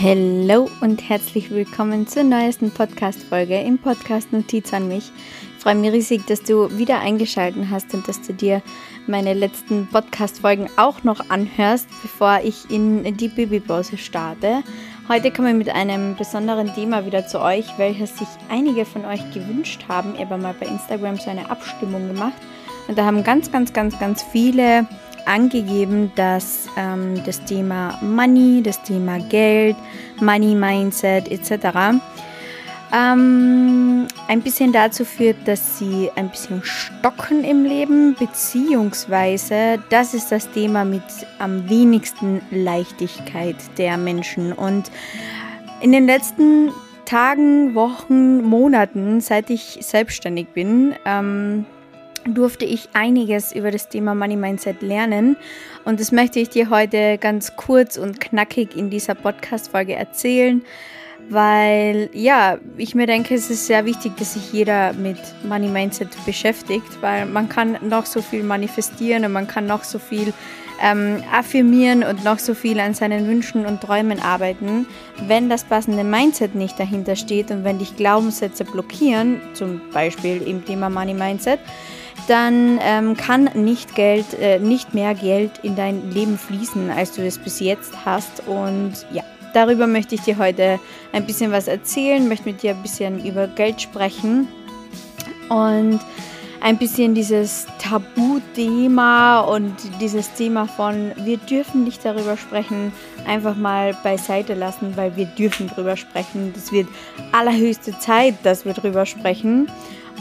Hallo und herzlich willkommen zur neuesten Podcast-Folge im Podcast Notiz an mich. Ich freue mich riesig, dass du wieder eingeschaltet hast und dass du dir meine letzten Podcast-Folgen auch noch anhörst, bevor ich in die Babypause starte. Heute komme ich mit einem besonderen Thema wieder zu euch, welches sich einige von euch gewünscht haben. Ich habe mal bei Instagram so eine Abstimmung gemacht und da haben ganz, ganz, ganz, ganz viele angegeben, dass ähm, das Thema Money, das Thema Geld, Money Mindset etc. Ähm, ein bisschen dazu führt, dass sie ein bisschen stocken im Leben, beziehungsweise das ist das Thema mit am wenigsten Leichtigkeit der Menschen. Und in den letzten Tagen, Wochen, Monaten, seit ich selbstständig bin, ähm, durfte ich einiges über das Thema Money Mindset lernen und das möchte ich dir heute ganz kurz und knackig in dieser Podcast-Folge erzählen, weil ja, ich mir denke, es ist sehr wichtig, dass sich jeder mit Money Mindset beschäftigt, weil man kann noch so viel manifestieren und man kann noch so viel ähm, affirmieren und noch so viel an seinen Wünschen und Träumen arbeiten. Wenn das passende Mindset nicht dahinter steht und wenn dich Glaubenssätze blockieren, zum Beispiel im Thema Money Mindset, dann ähm, kann nicht Geld, äh, nicht mehr Geld in dein Leben fließen, als du es bis jetzt hast. Und ja, darüber möchte ich dir heute ein bisschen was erzählen, möchte mit dir ein bisschen über Geld sprechen und ein bisschen dieses Tabuthema und dieses Thema von wir dürfen nicht darüber sprechen, einfach mal beiseite lassen, weil wir dürfen darüber sprechen. Das wird allerhöchste Zeit, dass wir darüber sprechen.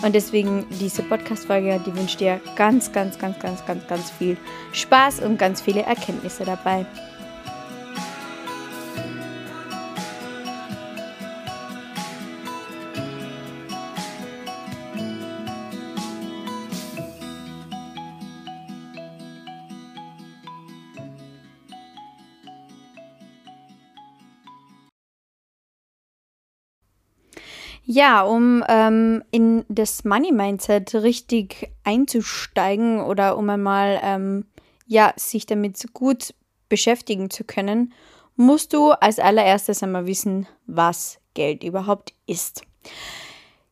Und deswegen diese Podcast-Folge, die wünscht dir ganz, ganz, ganz, ganz, ganz, ganz viel Spaß und ganz viele Erkenntnisse dabei. Ja, um ähm, in das Money Mindset richtig einzusteigen oder um einmal ähm, ja, sich damit gut beschäftigen zu können, musst du als allererstes einmal wissen, was Geld überhaupt ist.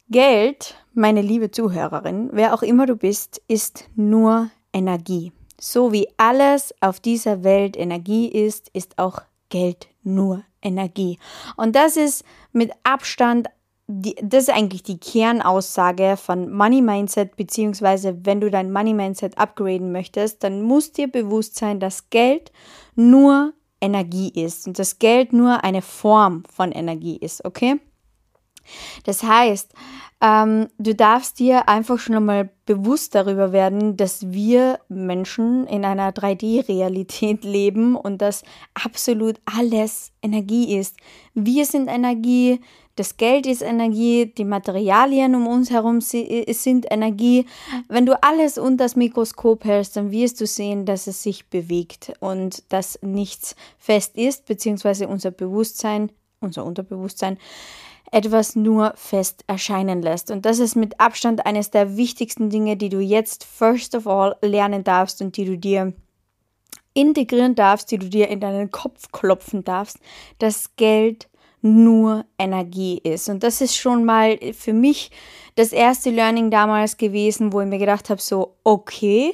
Geld, meine liebe Zuhörerin, wer auch immer du bist, ist nur Energie. So wie alles auf dieser Welt Energie ist, ist auch Geld nur Energie. Und das ist mit Abstand die, das ist eigentlich die Kernaussage von Money Mindset, beziehungsweise wenn du dein Money Mindset upgraden möchtest, dann muss dir bewusst sein, dass Geld nur Energie ist und dass Geld nur eine Form von Energie ist, okay? Das heißt, ähm, du darfst dir einfach schon einmal bewusst darüber werden, dass wir Menschen in einer 3D-Realität leben und dass absolut alles Energie ist. Wir sind Energie, das Geld ist Energie, die Materialien um uns herum sind Energie. Wenn du alles unter das Mikroskop hältst, dann wirst du sehen, dass es sich bewegt und dass nichts fest ist, beziehungsweise unser Bewusstsein, unser Unterbewusstsein, etwas nur fest erscheinen lässt. Und das ist mit Abstand eines der wichtigsten Dinge, die du jetzt first of all lernen darfst und die du dir integrieren darfst, die du dir in deinen Kopf klopfen darfst, dass Geld nur Energie ist. Und das ist schon mal für mich das erste Learning damals gewesen, wo ich mir gedacht habe, so, okay,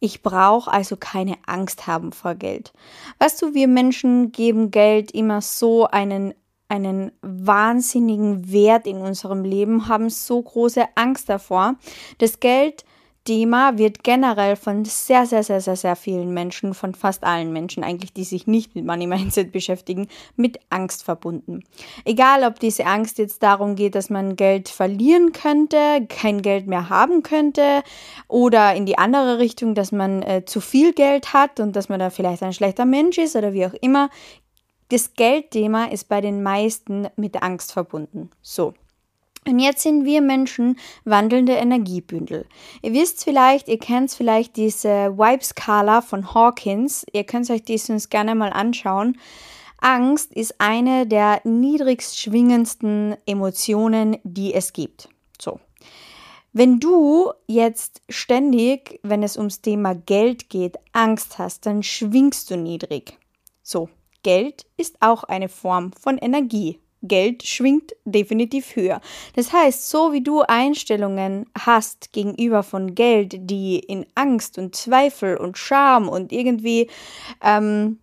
ich brauche also keine Angst haben vor Geld. Weißt du, wir Menschen geben Geld immer so einen einen wahnsinnigen Wert in unserem Leben, haben so große Angst davor. Das Geld Thema wird generell von sehr, sehr, sehr, sehr, sehr vielen Menschen, von fast allen Menschen eigentlich, die sich nicht mit Money Mindset beschäftigen, mit Angst verbunden. Egal, ob diese Angst jetzt darum geht, dass man Geld verlieren könnte, kein Geld mehr haben könnte oder in die andere Richtung, dass man äh, zu viel Geld hat und dass man da vielleicht ein schlechter Mensch ist oder wie auch immer. Das Geldthema ist bei den meisten mit Angst verbunden. So. Und jetzt sind wir Menschen wandelnde Energiebündel. Ihr wisst vielleicht, ihr kennt vielleicht diese Vibe-Skala von Hawkins. Ihr könnt euch dies uns gerne mal anschauen. Angst ist eine der niedrigst schwingendsten Emotionen, die es gibt. So. Wenn du jetzt ständig, wenn es ums Thema Geld geht, Angst hast, dann schwingst du niedrig. So, Geld ist auch eine Form von Energie. Geld schwingt definitiv höher. Das heißt, so wie du Einstellungen hast gegenüber von Geld, die in Angst und Zweifel und Scham und irgendwie ähm,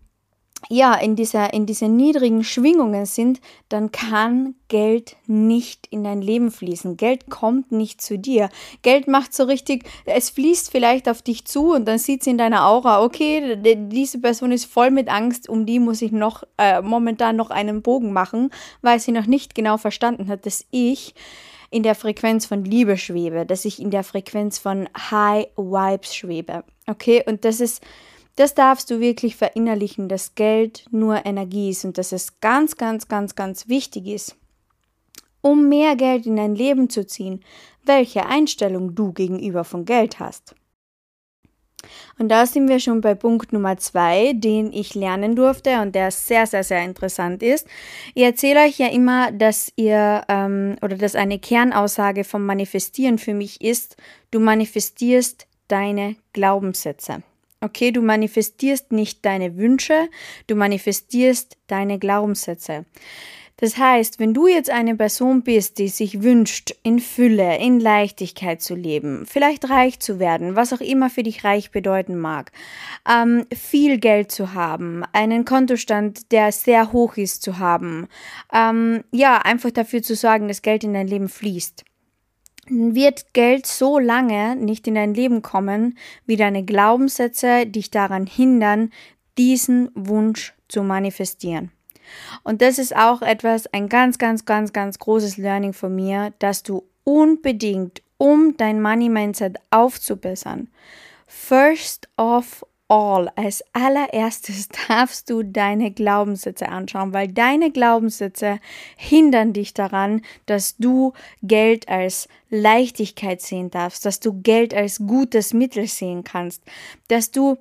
ja, in dieser, in diese niedrigen Schwingungen sind, dann kann Geld nicht in dein Leben fließen. Geld kommt nicht zu dir. Geld macht so richtig, es fließt vielleicht auf dich zu und dann sieht sie in deiner Aura, okay, diese Person ist voll mit Angst, um die muss ich noch äh, momentan noch einen Bogen machen, weil sie noch nicht genau verstanden hat, dass ich in der Frequenz von Liebe schwebe, dass ich in der Frequenz von High Vibes schwebe. Okay, und das ist das darfst du wirklich verinnerlichen, dass Geld nur Energie ist und dass es ganz, ganz, ganz, ganz wichtig ist, um mehr Geld in dein Leben zu ziehen, welche Einstellung du gegenüber von Geld hast. Und da sind wir schon bei Punkt Nummer zwei, den ich lernen durfte und der sehr, sehr, sehr interessant ist. Ich erzähle euch ja immer, dass ihr ähm, oder dass eine Kernaussage vom Manifestieren für mich ist, du manifestierst deine Glaubenssätze. Okay, du manifestierst nicht deine Wünsche, du manifestierst deine Glaubenssätze. Das heißt, wenn du jetzt eine Person bist, die sich wünscht, in Fülle, in Leichtigkeit zu leben, vielleicht reich zu werden, was auch immer für dich reich bedeuten mag, ähm, viel Geld zu haben, einen Kontostand, der sehr hoch ist, zu haben, ähm, ja, einfach dafür zu sorgen, dass Geld in dein Leben fließt wird Geld so lange nicht in dein Leben kommen, wie deine Glaubenssätze dich daran hindern, diesen Wunsch zu manifestieren. Und das ist auch etwas, ein ganz, ganz, ganz, ganz großes Learning von mir, dass du unbedingt, um dein Money Mindset aufzubessern, first of all, als allererstes darfst du deine Glaubenssätze anschauen, weil deine Glaubenssätze hindern dich daran, dass du Geld als Leichtigkeit sehen darfst, dass du Geld als gutes Mittel sehen kannst, dass du,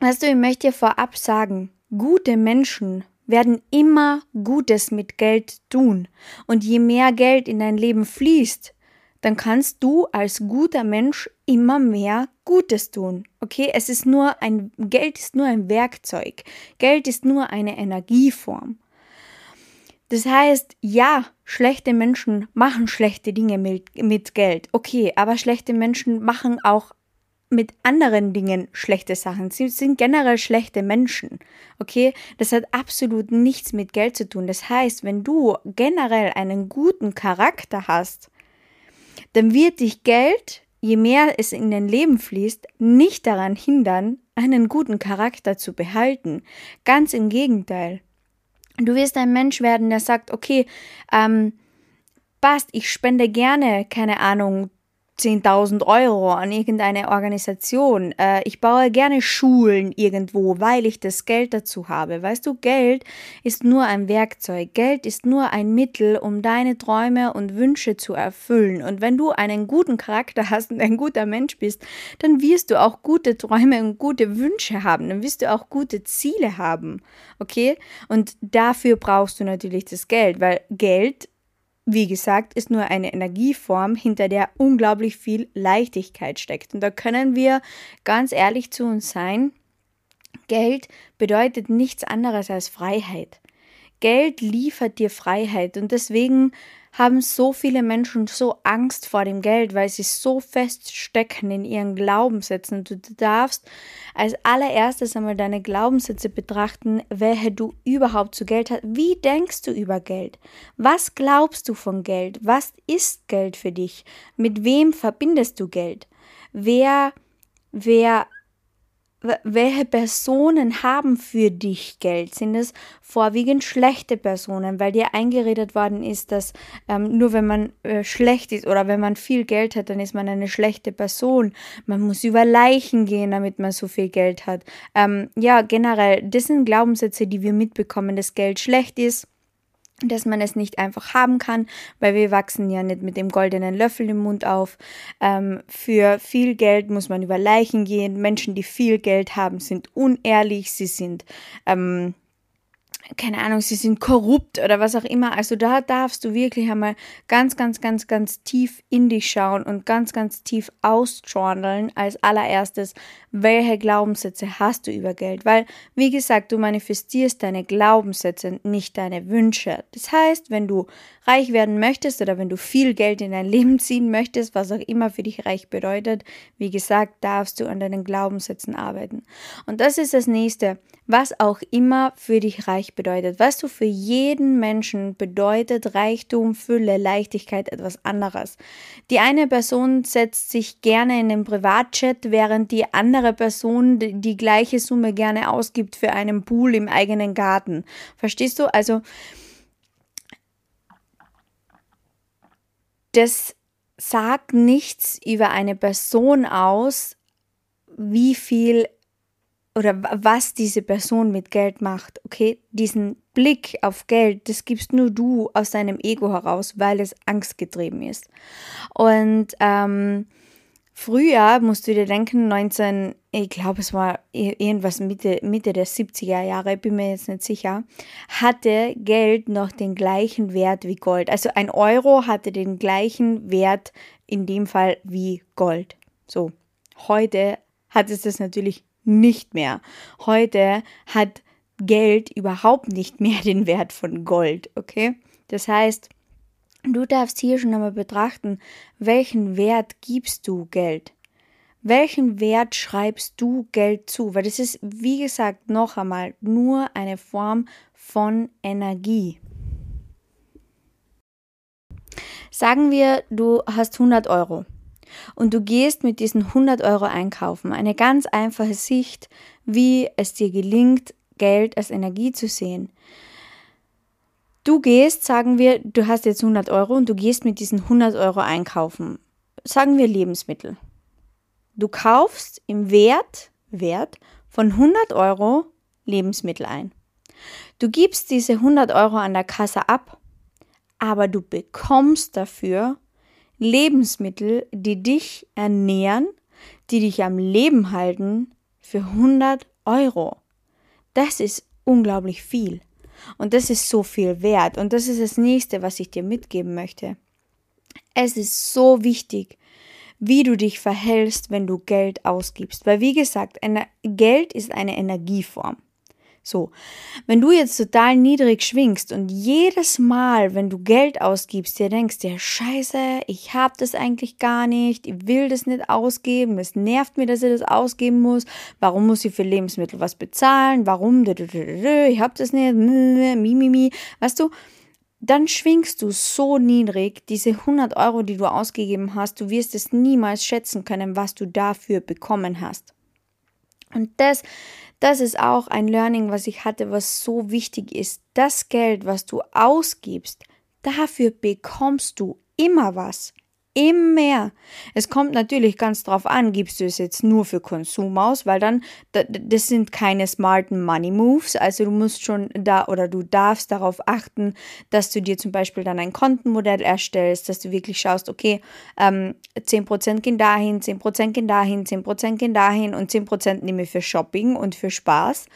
weißt du, ich möchte dir vorab sagen, gute Menschen werden immer Gutes mit Geld tun. Und je mehr Geld in dein Leben fließt, dann kannst du als guter Mensch immer mehr Gutes tun. Okay, es ist nur ein Geld ist nur ein Werkzeug. Geld ist nur eine Energieform. Das heißt, ja, schlechte Menschen machen schlechte Dinge mit, mit Geld. Okay, aber schlechte Menschen machen auch mit anderen Dingen schlechte Sachen. Sie sind generell schlechte Menschen. Okay? Das hat absolut nichts mit Geld zu tun. Das heißt, wenn du generell einen guten Charakter hast, dann wird dich Geld, je mehr es in dein Leben fließt, nicht daran hindern, einen guten Charakter zu behalten. Ganz im Gegenteil. Du wirst ein Mensch werden, der sagt, okay, ähm, passt, ich spende gerne, keine Ahnung, 10.000 Euro an irgendeine Organisation. Äh, ich baue gerne Schulen irgendwo, weil ich das Geld dazu habe. Weißt du, Geld ist nur ein Werkzeug. Geld ist nur ein Mittel, um deine Träume und Wünsche zu erfüllen. Und wenn du einen guten Charakter hast und ein guter Mensch bist, dann wirst du auch gute Träume und gute Wünsche haben. Dann wirst du auch gute Ziele haben. Okay? Und dafür brauchst du natürlich das Geld, weil Geld wie gesagt, ist nur eine Energieform, hinter der unglaublich viel Leichtigkeit steckt. Und da können wir ganz ehrlich zu uns sein, Geld bedeutet nichts anderes als Freiheit. Geld liefert dir Freiheit und deswegen haben so viele Menschen so Angst vor dem Geld, weil sie so feststecken in ihren Glaubenssätzen. Du darfst als allererstes einmal deine Glaubenssätze betrachten, welche du überhaupt zu Geld hast. Wie denkst du über Geld? Was glaubst du von Geld? Was ist Geld für dich? Mit wem verbindest du Geld? Wer, wer welche Personen haben für dich Geld? Sind es vorwiegend schlechte Personen, weil dir eingeredet worden ist, dass ähm, nur wenn man äh, schlecht ist oder wenn man viel Geld hat, dann ist man eine schlechte Person. Man muss über Leichen gehen, damit man so viel Geld hat. Ähm, ja, generell, das sind Glaubenssätze, die wir mitbekommen, dass Geld schlecht ist dass man es nicht einfach haben kann, weil wir wachsen ja nicht mit dem goldenen Löffel im Mund auf. Ähm, für viel Geld muss man über Leichen gehen. Menschen, die viel Geld haben, sind unehrlich, sie sind ähm, keine Ahnung, sie sind korrupt oder was auch immer. Also da darfst du wirklich einmal ganz, ganz, ganz, ganz tief in dich schauen und ganz, ganz tief ausjournalen als allererstes, welche Glaubenssätze hast du über Geld. Weil, wie gesagt, du manifestierst deine Glaubenssätze, nicht deine Wünsche. Das heißt, wenn du reich werden möchtest oder wenn du viel Geld in dein Leben ziehen möchtest, was auch immer für dich reich bedeutet, wie gesagt, darfst du an deinen Glaubenssätzen arbeiten. Und das ist das nächste, was auch immer für dich reich bedeutet. Weißt du, für jeden Menschen bedeutet Reichtum, Fülle, Leichtigkeit etwas anderes. Die eine Person setzt sich gerne in den Privatchat, während die andere Person die gleiche Summe gerne ausgibt für einen Pool im eigenen Garten. Verstehst du? Also, das sagt nichts über eine Person aus, wie viel oder was diese Person mit Geld macht. Okay, diesen Blick auf Geld, das gibst nur du aus deinem Ego heraus, weil es angstgetrieben ist. Und ähm, früher musst du dir denken, 19, ich glaube, es war irgendwas Mitte, Mitte der 70er Jahre, bin mir jetzt nicht sicher, hatte Geld noch den gleichen Wert wie Gold. Also ein Euro hatte den gleichen Wert in dem Fall wie Gold. So, heute hat es das natürlich nicht mehr. Heute hat Geld überhaupt nicht mehr den Wert von Gold, okay? Das heißt, du darfst hier schon einmal betrachten, welchen Wert gibst du Geld? Welchen Wert schreibst du Geld zu? Weil das ist, wie gesagt, noch einmal nur eine Form von Energie. Sagen wir, du hast 100 Euro und du gehst mit diesen 100 Euro einkaufen. Eine ganz einfache Sicht, wie es dir gelingt, Geld als Energie zu sehen. Du gehst, sagen wir, du hast jetzt 100 Euro und du gehst mit diesen 100 Euro einkaufen. Sagen wir Lebensmittel. Du kaufst im Wert, Wert von 100 Euro Lebensmittel ein. Du gibst diese 100 Euro an der Kasse ab, aber du bekommst dafür Lebensmittel, die dich ernähren, die dich am Leben halten, für 100 Euro. Das ist unglaublich viel. Und das ist so viel wert. Und das ist das nächste, was ich dir mitgeben möchte. Es ist so wichtig, wie du dich verhältst, wenn du Geld ausgibst. Weil, wie gesagt, Geld ist eine Energieform. So, wenn du jetzt total niedrig schwingst und jedes Mal, wenn du Geld ausgibst, dir denkst, ja scheiße, ich hab das eigentlich gar nicht, ich will das nicht ausgeben, es nervt mir, dass ich das ausgeben muss, warum muss ich für Lebensmittel was bezahlen, warum, ich hab das nicht, mi, mi, weißt du, dann schwingst du so niedrig, diese 100 Euro, die du ausgegeben hast, du wirst es niemals schätzen können, was du dafür bekommen hast. Und das, das ist auch ein Learning, was ich hatte, was so wichtig ist. Das Geld, was du ausgibst, dafür bekommst du immer was. Immer mehr. Es kommt natürlich ganz drauf an, gibst du es jetzt nur für Konsum aus, weil dann, das sind keine smarten Money Moves. Also du musst schon da oder du darfst darauf achten, dass du dir zum Beispiel dann ein Kontenmodell erstellst, dass du wirklich schaust, okay, ähm, 10% gehen dahin, 10% gehen dahin, 10% gehen dahin und 10% nehme ich für Shopping und für Spaß.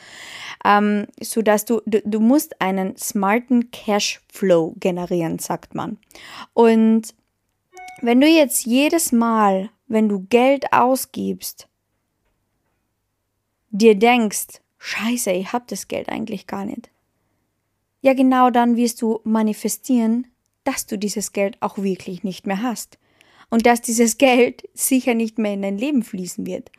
Ähm, sodass du, du, du musst einen smarten Cashflow generieren, sagt man. Und wenn du jetzt jedes Mal, wenn du Geld ausgibst, dir denkst, scheiße, ich hab das Geld eigentlich gar nicht. Ja, genau dann wirst du manifestieren, dass du dieses Geld auch wirklich nicht mehr hast. Und dass dieses Geld sicher nicht mehr in dein Leben fließen wird.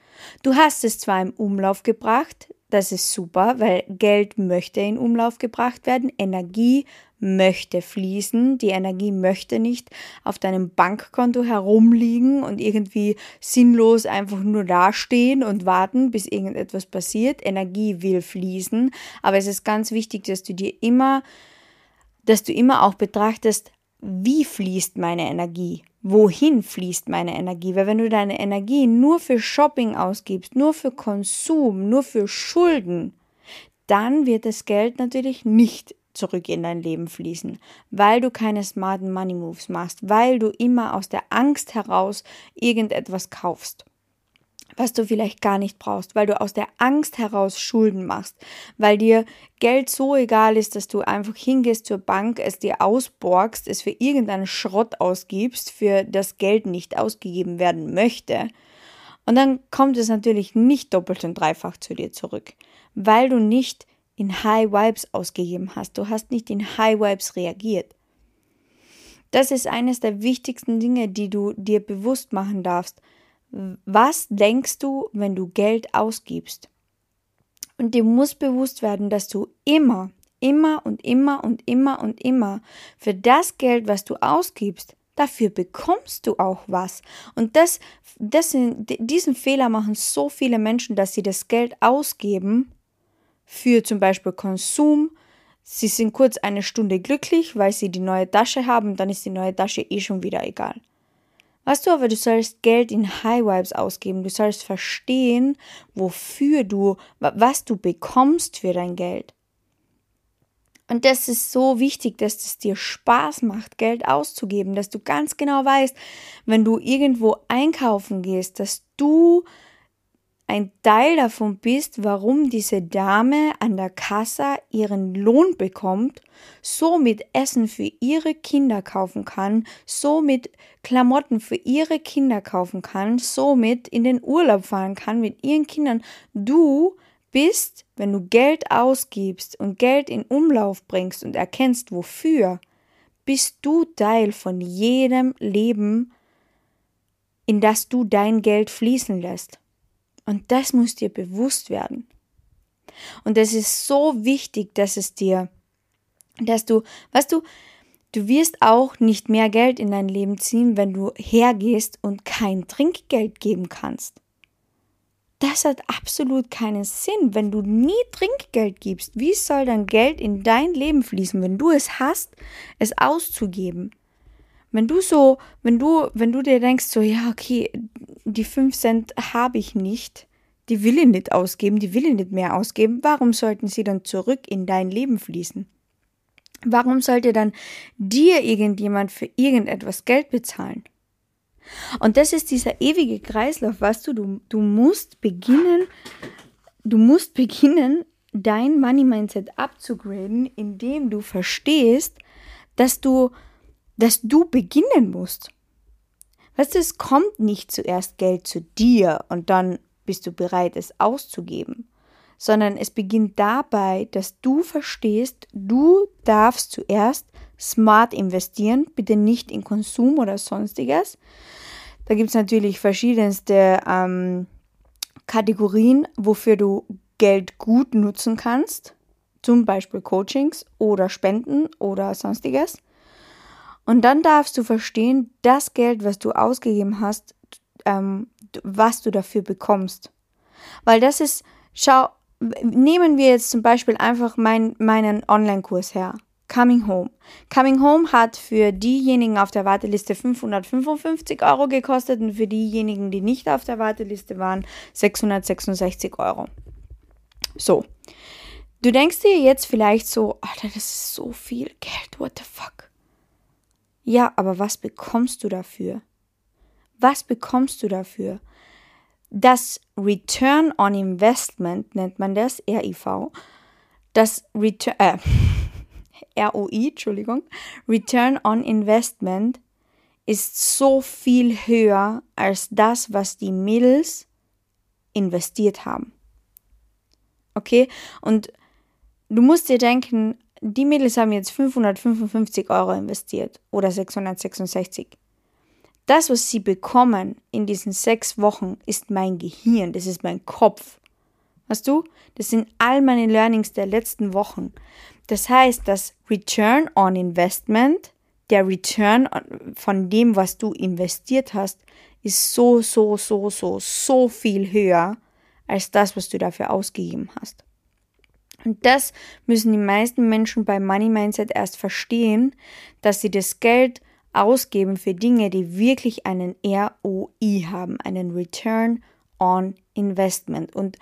Du hast es zwar im Umlauf gebracht, das ist super, weil Geld möchte in Umlauf gebracht werden, Energie möchte fließen, die Energie möchte nicht auf deinem Bankkonto herumliegen und irgendwie sinnlos einfach nur dastehen und warten, bis irgendetwas passiert. Energie will fließen, aber es ist ganz wichtig, dass du dir immer, dass du immer auch betrachtest, wie fließt meine Energie? Wohin fließt meine Energie? Weil wenn du deine Energie nur für Shopping ausgibst, nur für Konsum, nur für Schulden, dann wird das Geld natürlich nicht zurück in dein Leben fließen, weil du keine smarten Money Moves machst, weil du immer aus der Angst heraus irgendetwas kaufst. was du vielleicht gar nicht brauchst, weil du aus der Angst heraus Schulden machst, weil dir Geld so egal ist, dass du einfach hingehst zur Bank, es dir ausborgst, es für irgendeinen Schrott ausgibst, für das Geld nicht ausgegeben werden möchte. Und dann kommt es natürlich nicht doppelt und dreifach zu dir zurück, weil du nicht in High Vibes ausgegeben hast. Du hast nicht in High Vibes reagiert. Das ist eines der wichtigsten Dinge, die du dir bewusst machen darfst. Was denkst du, wenn du Geld ausgibst? Und dir muss bewusst werden, dass du immer, immer und immer und immer und immer für das Geld, was du ausgibst, dafür bekommst du auch was. Und das, das diesen Fehler machen so viele Menschen, dass sie das Geld ausgeben für zum Beispiel Konsum. Sie sind kurz eine Stunde glücklich, weil sie die neue Tasche haben, dann ist die neue Tasche eh schon wieder egal. Weißt du aber, du sollst Geld in High Vibes ausgeben. Du sollst verstehen, wofür du, was du bekommst für dein Geld. Und das ist so wichtig, dass es dir Spaß macht, Geld auszugeben, dass du ganz genau weißt, wenn du irgendwo einkaufen gehst, dass du ein Teil davon bist, warum diese Dame an der Kasse ihren Lohn bekommt, somit Essen für ihre Kinder kaufen kann, somit Klamotten für ihre Kinder kaufen kann, somit in den Urlaub fahren kann mit ihren Kindern. Du bist, wenn du Geld ausgibst und Geld in Umlauf bringst und erkennst wofür, bist du Teil von jedem Leben, in das du dein Geld fließen lässt. Und das muss dir bewusst werden. Und es ist so wichtig, dass es dir, dass du, weißt du, du wirst auch nicht mehr Geld in dein Leben ziehen, wenn du hergehst und kein Trinkgeld geben kannst. Das hat absolut keinen Sinn, wenn du nie Trinkgeld gibst. Wie soll dein Geld in dein Leben fließen, wenn du es hast, es auszugeben? Wenn du so, wenn du, wenn du dir denkst, so, ja, okay, die 5 Cent habe ich nicht, die will ich nicht ausgeben, die will ich nicht mehr ausgeben, warum sollten sie dann zurück in dein Leben fließen? Warum sollte dann dir irgendjemand für irgendetwas Geld bezahlen? Und das ist dieser ewige Kreislauf, weißt du, du, du musst beginnen, du musst beginnen, dein Money Mindset abzugraden, indem du verstehst, dass du dass du beginnen musst. Weißt du, es kommt nicht zuerst Geld zu dir und dann bist du bereit, es auszugeben, sondern es beginnt dabei, dass du verstehst, du darfst zuerst smart investieren, bitte nicht in Konsum oder sonstiges. Da gibt es natürlich verschiedenste ähm, Kategorien, wofür du Geld gut nutzen kannst, zum Beispiel Coachings oder Spenden oder sonstiges. Und dann darfst du verstehen, das Geld, was du ausgegeben hast, ähm, was du dafür bekommst. Weil das ist, schau, nehmen wir jetzt zum Beispiel einfach mein, meinen Online-Kurs her. Coming Home. Coming Home hat für diejenigen auf der Warteliste 555 Euro gekostet und für diejenigen, die nicht auf der Warteliste waren, 666 Euro. So. Du denkst dir jetzt vielleicht so, Alter, das ist so viel Geld, what the fuck? Ja, aber was bekommst du dafür? Was bekommst du dafür? Das Return on Investment nennt man das, RIV. Das Return, äh, ROI, Entschuldigung, Return on Investment ist so viel höher als das, was die Mädels investiert haben. Okay? Und du musst dir denken, die Mädels haben jetzt 555 Euro investiert oder 666. Das, was sie bekommen in diesen sechs Wochen, ist mein Gehirn, das ist mein Kopf. Weißt du? Das sind all meine Learnings der letzten Wochen. Das heißt, das Return on Investment, der Return von dem, was du investiert hast, ist so, so, so, so, so viel höher als das, was du dafür ausgegeben hast. Und das müssen die meisten Menschen beim Money Mindset erst verstehen, dass sie das Geld ausgeben für Dinge, die wirklich einen ROI haben, einen Return on Investment. Und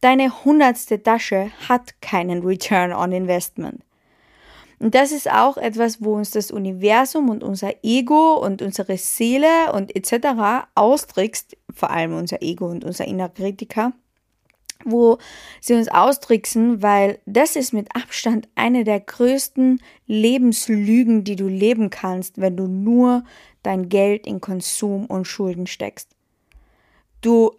deine hundertste Tasche hat keinen Return on Investment. Und das ist auch etwas, wo uns das Universum und unser Ego und unsere Seele und etc. austrickst, vor allem unser Ego und unser innerer Kritiker, wo sie uns austricksen, weil das ist mit Abstand eine der größten Lebenslügen, die du leben kannst, wenn du nur dein Geld in Konsum und Schulden steckst. Du,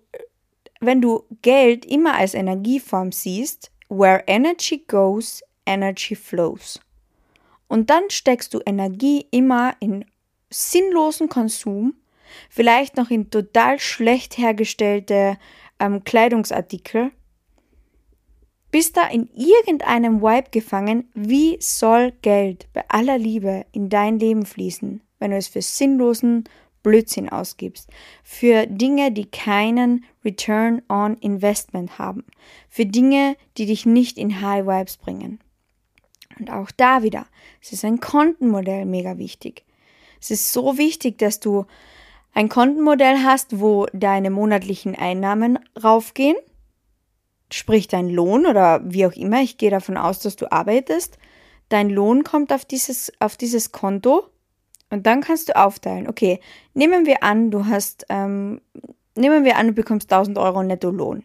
wenn du Geld immer als Energieform siehst, where energy goes, energy flows. Und dann steckst du Energie immer in sinnlosen Konsum, vielleicht noch in total schlecht hergestellte ähm, Kleidungsartikel, bist da in irgendeinem Vibe gefangen, wie soll Geld bei aller Liebe in dein Leben fließen, wenn du es für sinnlosen Blödsinn ausgibst, für Dinge, die keinen Return on Investment haben, für Dinge, die dich nicht in High Vibes bringen. Und auch da wieder, es ist ein Kontenmodell mega wichtig. Es ist so wichtig, dass du ein Kontenmodell hast, wo deine monatlichen Einnahmen raufgehen, sprich dein Lohn oder wie auch immer, ich gehe davon aus, dass du arbeitest, dein Lohn kommt auf dieses, auf dieses Konto und dann kannst du aufteilen. Okay, nehmen wir an, du hast, ähm, nehmen wir an, du bekommst 1000 Euro Netto-Lohn.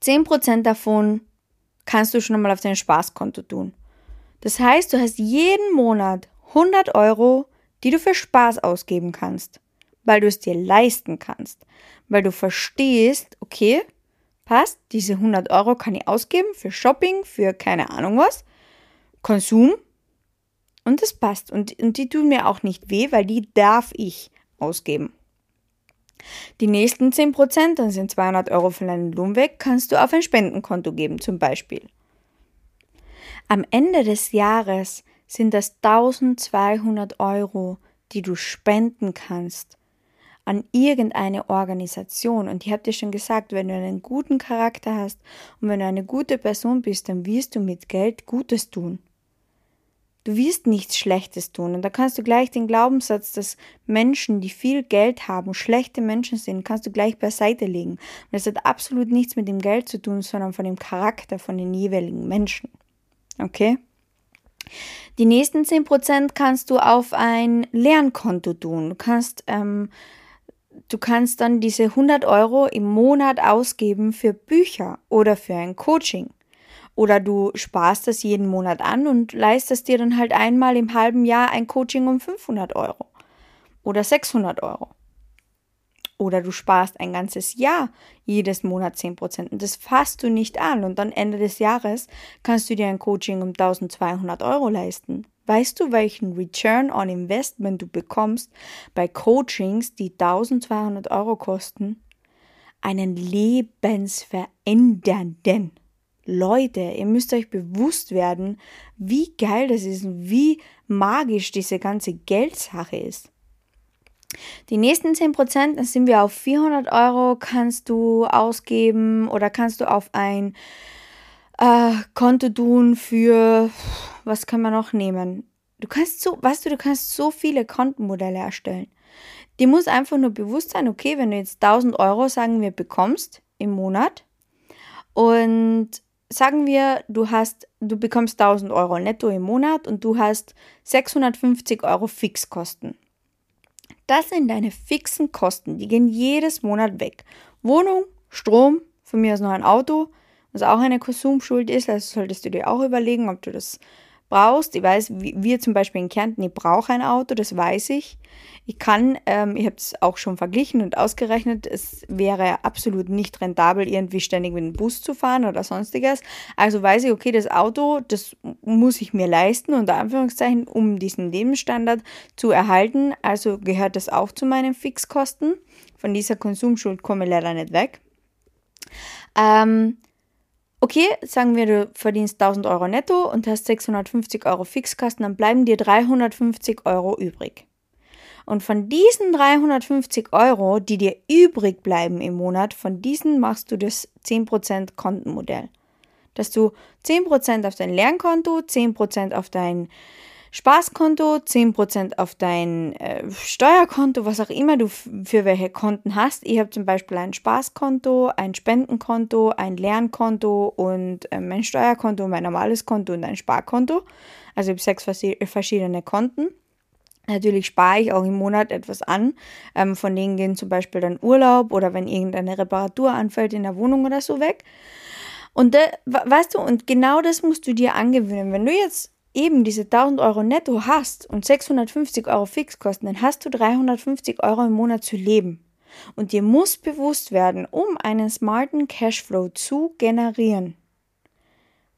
10% davon kannst du schon einmal auf dein Spaßkonto tun. Das heißt, du hast jeden Monat 100 Euro, die du für Spaß ausgeben kannst, weil du es dir leisten kannst, weil du verstehst, okay, passt, diese 100 Euro kann ich ausgeben für Shopping, für keine Ahnung was, Konsum und das passt und, und die tun mir auch nicht weh, weil die darf ich ausgeben. Die nächsten 10%, dann sind 200 Euro von deinem Lohn weg, kannst du auf ein Spendenkonto geben zum Beispiel. Am Ende des Jahres sind das 1200 Euro, die du spenden kannst an irgendeine Organisation. Und ich habe dir schon gesagt, wenn du einen guten Charakter hast und wenn du eine gute Person bist, dann wirst du mit Geld Gutes tun. Du wirst nichts Schlechtes tun. Und da kannst du gleich den Glaubenssatz, dass Menschen, die viel Geld haben, schlechte Menschen sind, kannst du gleich beiseite legen. Und das hat absolut nichts mit dem Geld zu tun, sondern von dem Charakter von den jeweiligen Menschen. Okay? Die nächsten 10% kannst du auf ein Lernkonto tun. Du kannst, ähm, du kannst dann diese 100 Euro im Monat ausgeben für Bücher oder für ein Coaching. Oder du sparst das jeden Monat an und leistest dir dann halt einmal im halben Jahr ein Coaching um 500 Euro oder 600 Euro. Oder du sparst ein ganzes Jahr jedes Monat 10% und das fasst du nicht an und dann Ende des Jahres kannst du dir ein Coaching um 1200 Euro leisten. Weißt du, welchen Return on Investment du bekommst bei Coachings, die 1200 Euro kosten? Einen lebensverändernden. Leute, ihr müsst euch bewusst werden, wie geil das ist und wie magisch diese ganze Geldsache ist. Die nächsten 10%, dann sind wir auf 400 Euro, kannst du ausgeben oder kannst du auf ein äh, Konto tun für, was kann man noch nehmen? Du kannst so, weißt du, du kannst so viele Kontenmodelle erstellen. Die muss einfach nur bewusst sein, okay, wenn du jetzt 1000 Euro, sagen wir, bekommst im Monat und sagen wir, du hast, du bekommst 1000 Euro netto im Monat und du hast 650 Euro Fixkosten. Das sind deine fixen Kosten, die gehen jedes Monat weg. Wohnung, Strom, von mir aus noch ein Auto, was auch eine Konsumschuld ist, also solltest du dir auch überlegen, ob du das brauchst. Ich weiß, wir zum Beispiel in Kärnten, ich brauche ein Auto, das weiß ich. Ich kann, ähm, ich habe es auch schon verglichen und ausgerechnet, es wäre absolut nicht rentabel, irgendwie ständig mit dem Bus zu fahren oder sonstiges. Also weiß ich, okay, das Auto, das muss ich mir leisten, unter Anführungszeichen, um diesen Lebensstandard zu erhalten. Also gehört das auch zu meinen Fixkosten. Von dieser Konsumschuld komme ich leider nicht weg. Ähm, Okay, sagen wir, du verdienst 1000 Euro netto und hast 650 Euro Fixkosten, dann bleiben dir 350 Euro übrig. Und von diesen 350 Euro, die dir übrig bleiben im Monat, von diesen machst du das 10% Kontenmodell. Dass du 10% auf dein Lernkonto, 10% auf dein Spaßkonto, 10% auf dein äh, Steuerkonto, was auch immer du für welche Konten hast. Ich habe zum Beispiel ein Spaßkonto, ein Spendenkonto, ein Lernkonto und äh, mein Steuerkonto, mein normales Konto und ein Sparkonto. Also ich habe sechs verschiedene Konten. Natürlich spare ich auch im Monat etwas an. Ähm, von denen gehen zum Beispiel dann Urlaub oder wenn irgendeine Reparatur anfällt in der Wohnung oder so weg. Und da, weißt du, und genau das musst du dir angewöhnen. Wenn du jetzt eben diese 1000 Euro netto hast und 650 Euro Fixkosten, dann hast du 350 Euro im Monat zu leben. Und dir muss bewusst werden, um einen smarten Cashflow zu generieren,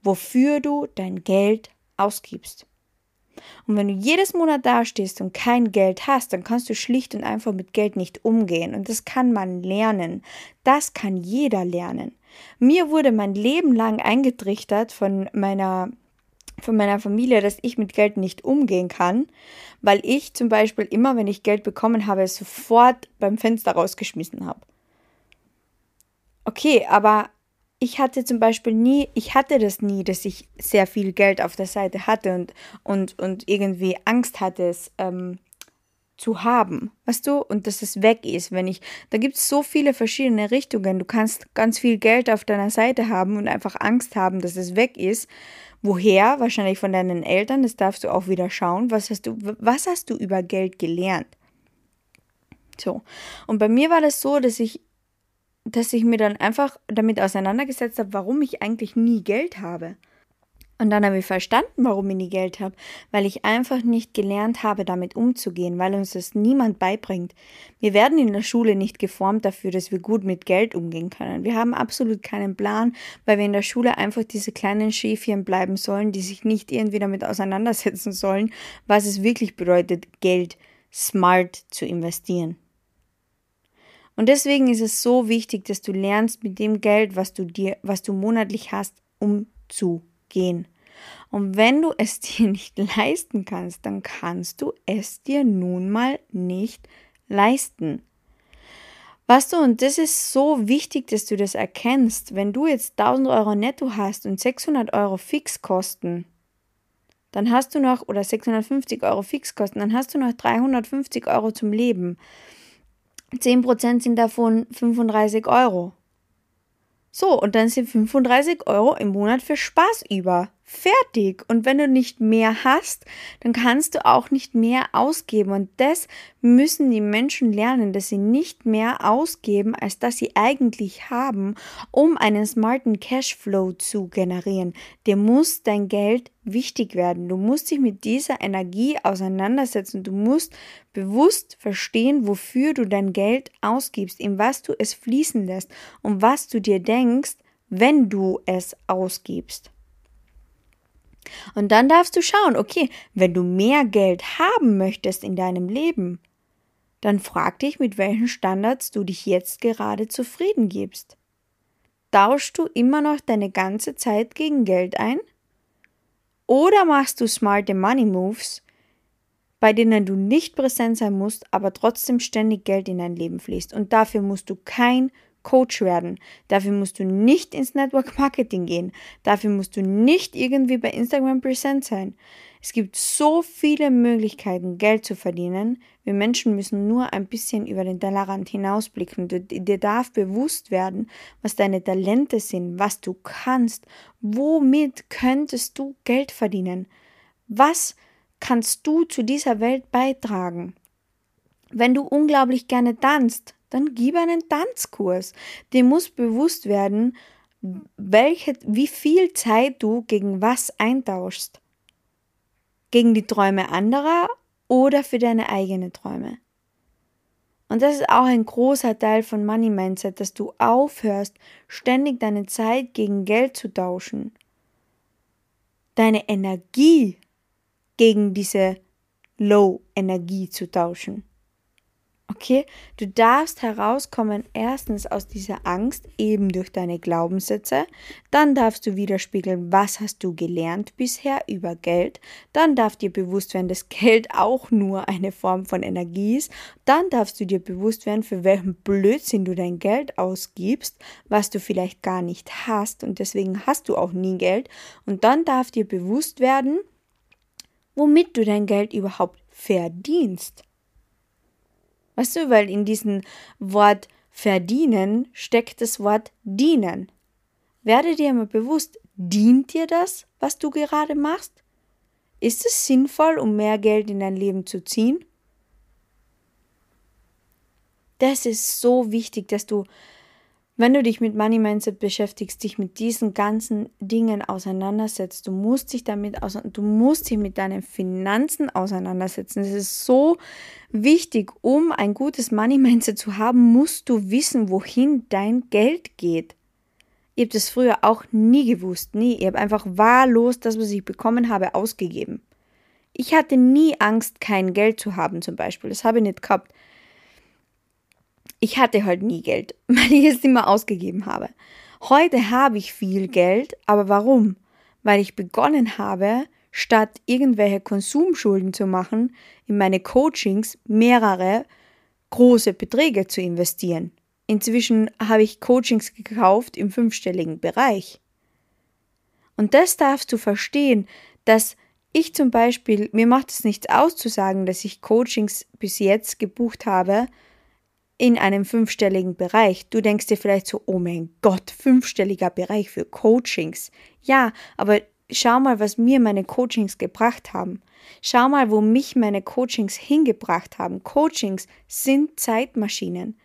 wofür du dein Geld ausgibst. Und wenn du jedes Monat dastehst und kein Geld hast, dann kannst du schlicht und einfach mit Geld nicht umgehen. Und das kann man lernen. Das kann jeder lernen. Mir wurde mein Leben lang eingetrichtert von meiner von meiner Familie, dass ich mit Geld nicht umgehen kann, weil ich zum Beispiel immer, wenn ich Geld bekommen habe, sofort beim Fenster rausgeschmissen habe. Okay, aber ich hatte zum Beispiel nie, ich hatte das nie, dass ich sehr viel Geld auf der Seite hatte und, und, und irgendwie Angst hatte, es ähm, zu haben, weißt du, und dass es weg ist, wenn ich, da gibt es so viele verschiedene Richtungen, du kannst ganz viel Geld auf deiner Seite haben und einfach Angst haben, dass es weg ist, woher, wahrscheinlich von deinen Eltern, das darfst du auch wieder schauen, was hast du, was hast du über Geld gelernt? So, und bei mir war das so, dass ich, dass ich mir dann einfach damit auseinandergesetzt habe, warum ich eigentlich nie Geld habe. Und dann habe ich verstanden, warum ich nie Geld habe, weil ich einfach nicht gelernt habe, damit umzugehen, weil uns das niemand beibringt. Wir werden in der Schule nicht geformt dafür, dass wir gut mit Geld umgehen können. Wir haben absolut keinen Plan, weil wir in der Schule einfach diese kleinen Schäfchen bleiben sollen, die sich nicht irgendwie damit auseinandersetzen sollen, was es wirklich bedeutet, Geld smart zu investieren. Und deswegen ist es so wichtig, dass du lernst, mit dem Geld, was du dir, was du monatlich hast, umzugehen gehen. Und wenn du es dir nicht leisten kannst, dann kannst du es dir nun mal nicht leisten. Weißt du, und das ist so wichtig, dass du das erkennst. Wenn du jetzt 1000 Euro netto hast und 600 Euro Fixkosten, dann hast du noch, oder 650 Euro Fixkosten, dann hast du noch 350 Euro zum Leben. 10% sind davon 35 Euro. So, und dann sind 35 Euro im Monat für Spaß über. Fertig. Und wenn du nicht mehr hast, dann kannst du auch nicht mehr ausgeben. Und das müssen die Menschen lernen, dass sie nicht mehr ausgeben, als dass sie eigentlich haben, um einen smarten Cashflow zu generieren. Dir muss dein Geld wichtig werden. Du musst dich mit dieser Energie auseinandersetzen. Du musst bewusst verstehen, wofür du dein Geld ausgibst, in was du es fließen lässt und was du dir denkst, wenn du es ausgibst. Und dann darfst du schauen, okay, wenn du mehr Geld haben möchtest in deinem Leben, dann frag dich, mit welchen Standards du dich jetzt gerade zufrieden gibst. Tauschst du immer noch deine ganze Zeit gegen Geld ein? Oder machst du smarte Money Moves, bei denen du nicht präsent sein musst, aber trotzdem ständig Geld in dein Leben fließt? Und dafür musst du kein Coach werden. Dafür musst du nicht ins Network Marketing gehen. Dafür musst du nicht irgendwie bei Instagram präsent sein. Es gibt so viele Möglichkeiten, Geld zu verdienen. Wir Menschen müssen nur ein bisschen über den Tellerrand hinausblicken. dir darf bewusst werden, was deine Talente sind, was du kannst. Womit könntest du Geld verdienen? Was kannst du zu dieser Welt beitragen? Wenn du unglaublich gerne tanzt, dann gib einen Tanzkurs. Dir muss bewusst werden, welche, wie viel Zeit du gegen was eintauschst. Gegen die Träume anderer oder für deine eigenen Träume. Und das ist auch ein großer Teil von Money Mindset, dass du aufhörst, ständig deine Zeit gegen Geld zu tauschen. Deine Energie gegen diese Low-Energie zu tauschen. Okay, du darfst herauskommen erstens aus dieser Angst eben durch deine Glaubenssätze, dann darfst du widerspiegeln, was hast du gelernt bisher über Geld, dann darf dir bewusst werden, dass Geld auch nur eine Form von Energie ist, dann darfst du dir bewusst werden, für welchen Blödsinn du dein Geld ausgibst, was du vielleicht gar nicht hast und deswegen hast du auch nie Geld und dann darf dir bewusst werden, womit du dein Geld überhaupt verdienst. Weißt du, weil in diesem Wort verdienen steckt das Wort dienen. Werde dir mal bewusst, dient dir das, was du gerade machst? Ist es sinnvoll, um mehr Geld in dein Leben zu ziehen? Das ist so wichtig, dass du wenn du dich mit Money Mindset beschäftigst, dich mit diesen ganzen Dingen auseinandersetzt, du musst dich damit du musst dich mit deinen Finanzen auseinandersetzen. Das ist so wichtig, um ein gutes Money Mindset zu haben, musst du wissen, wohin dein Geld geht. Ich habe das früher auch nie gewusst, nie. Ich habe einfach wahllos das, was ich bekommen habe, ausgegeben. Ich hatte nie Angst, kein Geld zu haben, zum Beispiel. Das habe ich nicht gehabt ich hatte halt nie Geld, weil ich es immer ausgegeben habe. Heute habe ich viel Geld, aber warum? Weil ich begonnen habe, statt irgendwelche Konsumschulden zu machen, in meine Coachings mehrere große Beträge zu investieren. Inzwischen habe ich Coachings gekauft im fünfstelligen Bereich. Und das darfst du verstehen, dass ich zum Beispiel, mir macht es nichts aus zu sagen, dass ich Coachings bis jetzt gebucht habe, in einem fünfstelligen Bereich. Du denkst dir vielleicht so, oh mein Gott, fünfstelliger Bereich für Coachings. Ja, aber schau mal, was mir meine Coachings gebracht haben. Schau mal, wo mich meine Coachings hingebracht haben. Coachings sind Zeitmaschinen.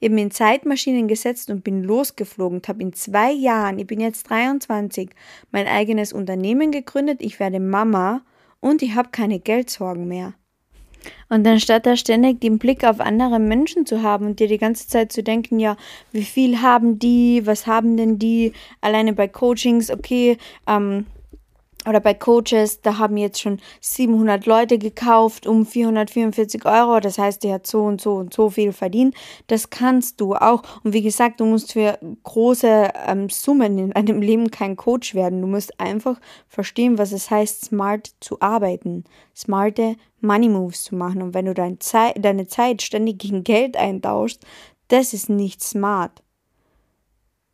Ich mir in Zeitmaschinen gesetzt und bin losgeflogen und habe in zwei Jahren, ich bin jetzt 23, mein eigenes Unternehmen gegründet. Ich werde Mama und ich habe keine Geldsorgen mehr. Und anstatt da ständig den Blick auf andere Menschen zu haben und dir die ganze Zeit zu denken, ja, wie viel haben die, was haben denn die, alleine bei Coachings, okay, ähm, oder bei Coaches, da haben jetzt schon 700 Leute gekauft um 444 Euro. Das heißt, der hat so und so und so viel verdient. Das kannst du auch. Und wie gesagt, du musst für große ähm, Summen in deinem Leben kein Coach werden. Du musst einfach verstehen, was es heißt, smart zu arbeiten, smarte Money Moves zu machen. Und wenn du dein Zei deine Zeit ständig gegen Geld eintauschst, das ist nicht smart.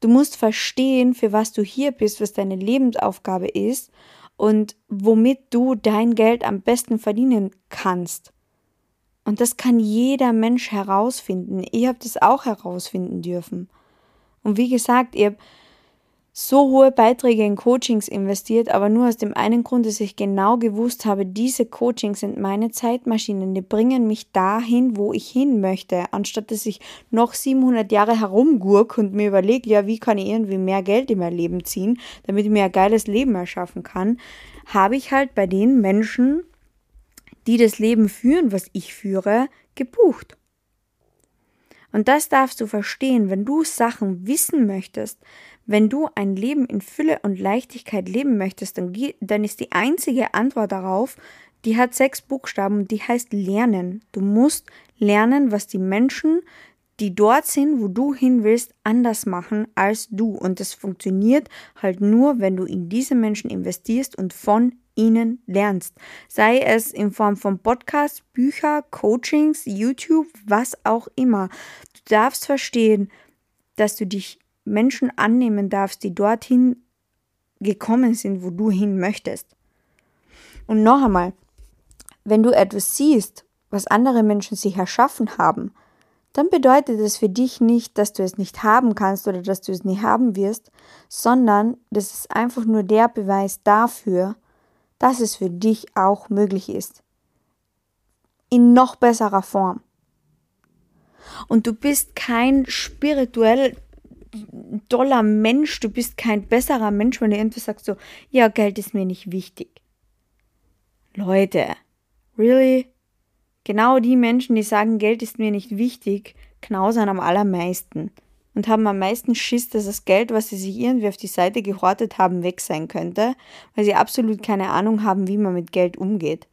Du musst verstehen, für was du hier bist, was deine Lebensaufgabe ist und womit du dein Geld am besten verdienen kannst. Und das kann jeder Mensch herausfinden. Ihr habt es auch herausfinden dürfen. Und wie gesagt, ihr habt so hohe Beiträge in Coachings investiert, aber nur aus dem einen Grund, dass ich genau gewusst habe, diese Coachings sind meine Zeitmaschinen, die bringen mich dahin, wo ich hin möchte, anstatt dass ich noch 700 Jahre herumgurk und mir überlege, ja, wie kann ich irgendwie mehr Geld in mein Leben ziehen, damit ich mir ein geiles Leben erschaffen kann, habe ich halt bei den Menschen, die das Leben führen, was ich führe, gebucht. Und das darfst du verstehen, wenn du Sachen wissen möchtest, wenn du ein Leben in Fülle und Leichtigkeit leben möchtest, dann, dann ist die einzige Antwort darauf, die hat sechs Buchstaben die heißt lernen. Du musst lernen, was die Menschen, die dort sind, wo du hin willst, anders machen als du. Und das funktioniert halt nur, wenn du in diese Menschen investierst und von ihnen lernst. Sei es in Form von Podcasts, Bücher, Coachings, YouTube, was auch immer. Du darfst verstehen, dass du dich Menschen annehmen darfst, die dorthin gekommen sind, wo du hin möchtest. Und noch einmal, wenn du etwas siehst, was andere Menschen sich erschaffen haben, dann bedeutet es für dich nicht, dass du es nicht haben kannst oder dass du es nie haben wirst, sondern das ist einfach nur der Beweis dafür, dass es für dich auch möglich ist. In noch besserer Form. Und du bist kein spirituell toller Mensch, du bist kein besserer Mensch, wenn du irgendwie sagst so, ja, Geld ist mir nicht wichtig. Leute, really? Genau die Menschen, die sagen, Geld ist mir nicht wichtig, knausern am allermeisten und haben am meisten Schiss, dass das Geld, was sie sich irgendwie auf die Seite gehortet haben, weg sein könnte, weil sie absolut keine Ahnung haben, wie man mit Geld umgeht.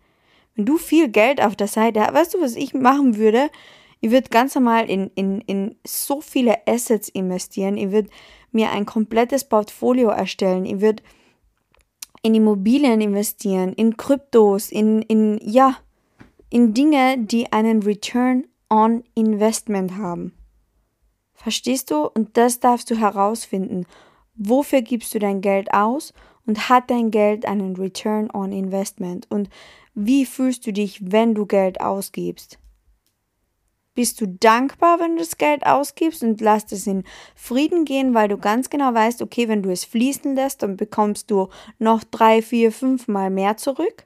Wenn du viel Geld auf der Seite hast, weißt du, was ich machen würde? Ich würde ganz normal in, in, in so viele Assets investieren. Ich würde mir ein komplettes Portfolio erstellen. Ich würde in Immobilien investieren, in Kryptos, in, in, ja, in Dinge, die einen Return on Investment haben. Verstehst du? Und das darfst du herausfinden. Wofür gibst du dein Geld aus Und hat dein Geld einen Return on Investment? Und wie fühlst du dich, wenn du Geld ausgibst? Bist du dankbar, wenn du das Geld ausgibst und lässt es in Frieden gehen, weil du ganz genau weißt, okay, wenn du es fließen lässt, dann bekommst du noch drei, vier, fünf Mal mehr zurück?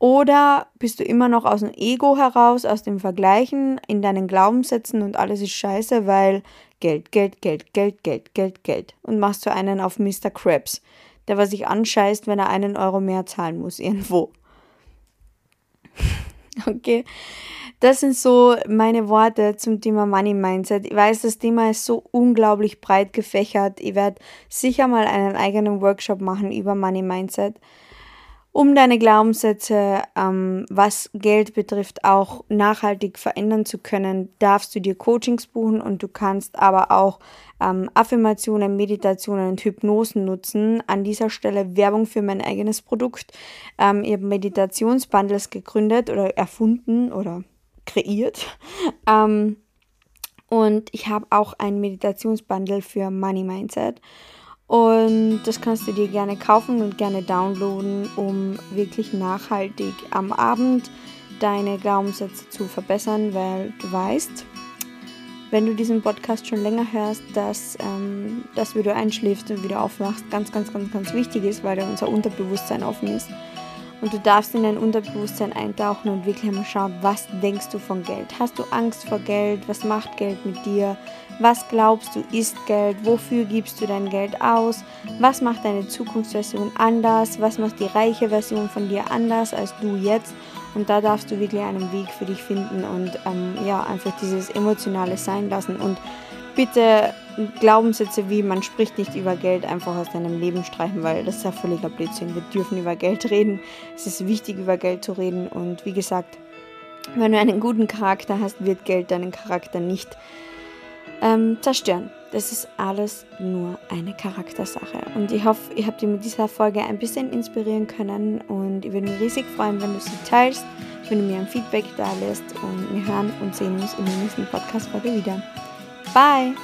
Oder bist du immer noch aus dem Ego heraus, aus dem Vergleichen, in deinen Glaubenssätzen und alles ist scheiße, weil Geld, Geld, Geld, Geld, Geld, Geld, Geld. Und machst du einen auf Mr. Krabs, der was sich anscheißt, wenn er einen Euro mehr zahlen muss irgendwo. okay. Das sind so meine Worte zum Thema Money Mindset. Ich weiß, das Thema ist so unglaublich breit gefächert. Ich werde sicher mal einen eigenen Workshop machen über Money Mindset, um deine Glaubenssätze, ähm, was Geld betrifft, auch nachhaltig verändern zu können. Darfst du dir Coachings buchen und du kannst aber auch ähm, Affirmationen, Meditationen und Hypnosen nutzen. An dieser Stelle Werbung für mein eigenes Produkt. Ähm, ich habe Meditationsbundles gegründet oder erfunden oder kreiert. Ähm, und ich habe auch ein Meditationsbundle für Money Mindset. Und das kannst du dir gerne kaufen und gerne downloaden, um wirklich nachhaltig am Abend deine Glaubenssätze zu verbessern, weil du weißt, wenn du diesen Podcast schon länger hörst, dass ähm, das, wie du einschläfst und wieder aufwachst, ganz, ganz, ganz, ganz wichtig ist, weil unser Unterbewusstsein offen ist. Und du darfst in dein Unterbewusstsein eintauchen und wirklich einmal schauen, was denkst du von Geld? Hast du Angst vor Geld? Was macht Geld mit dir? Was glaubst du ist Geld? Wofür gibst du dein Geld aus? Was macht deine Zukunftsversion anders? Was macht die reiche Version von dir anders als du jetzt? Und da darfst du wirklich einen Weg für dich finden und ähm, ja, einfach dieses emotionale sein lassen und bitte Glaubenssätze wie man spricht nicht über Geld einfach aus deinem Leben streichen, weil das ist ja völliger Blödsinn. Wir dürfen über Geld reden. Es ist wichtig, über Geld zu reden. Und wie gesagt, wenn du einen guten Charakter hast, wird Geld deinen Charakter nicht ähm, zerstören. Das ist alles nur eine Charaktersache. Und ich hoffe, ihr habt dir mit dieser Folge ein bisschen inspirieren können. Und ich würde mich riesig freuen, wenn du sie teilst, wenn du mir ein Feedback da lässt. Und wir hören und sehen uns in der nächsten Podcast-Folge wieder. Bye!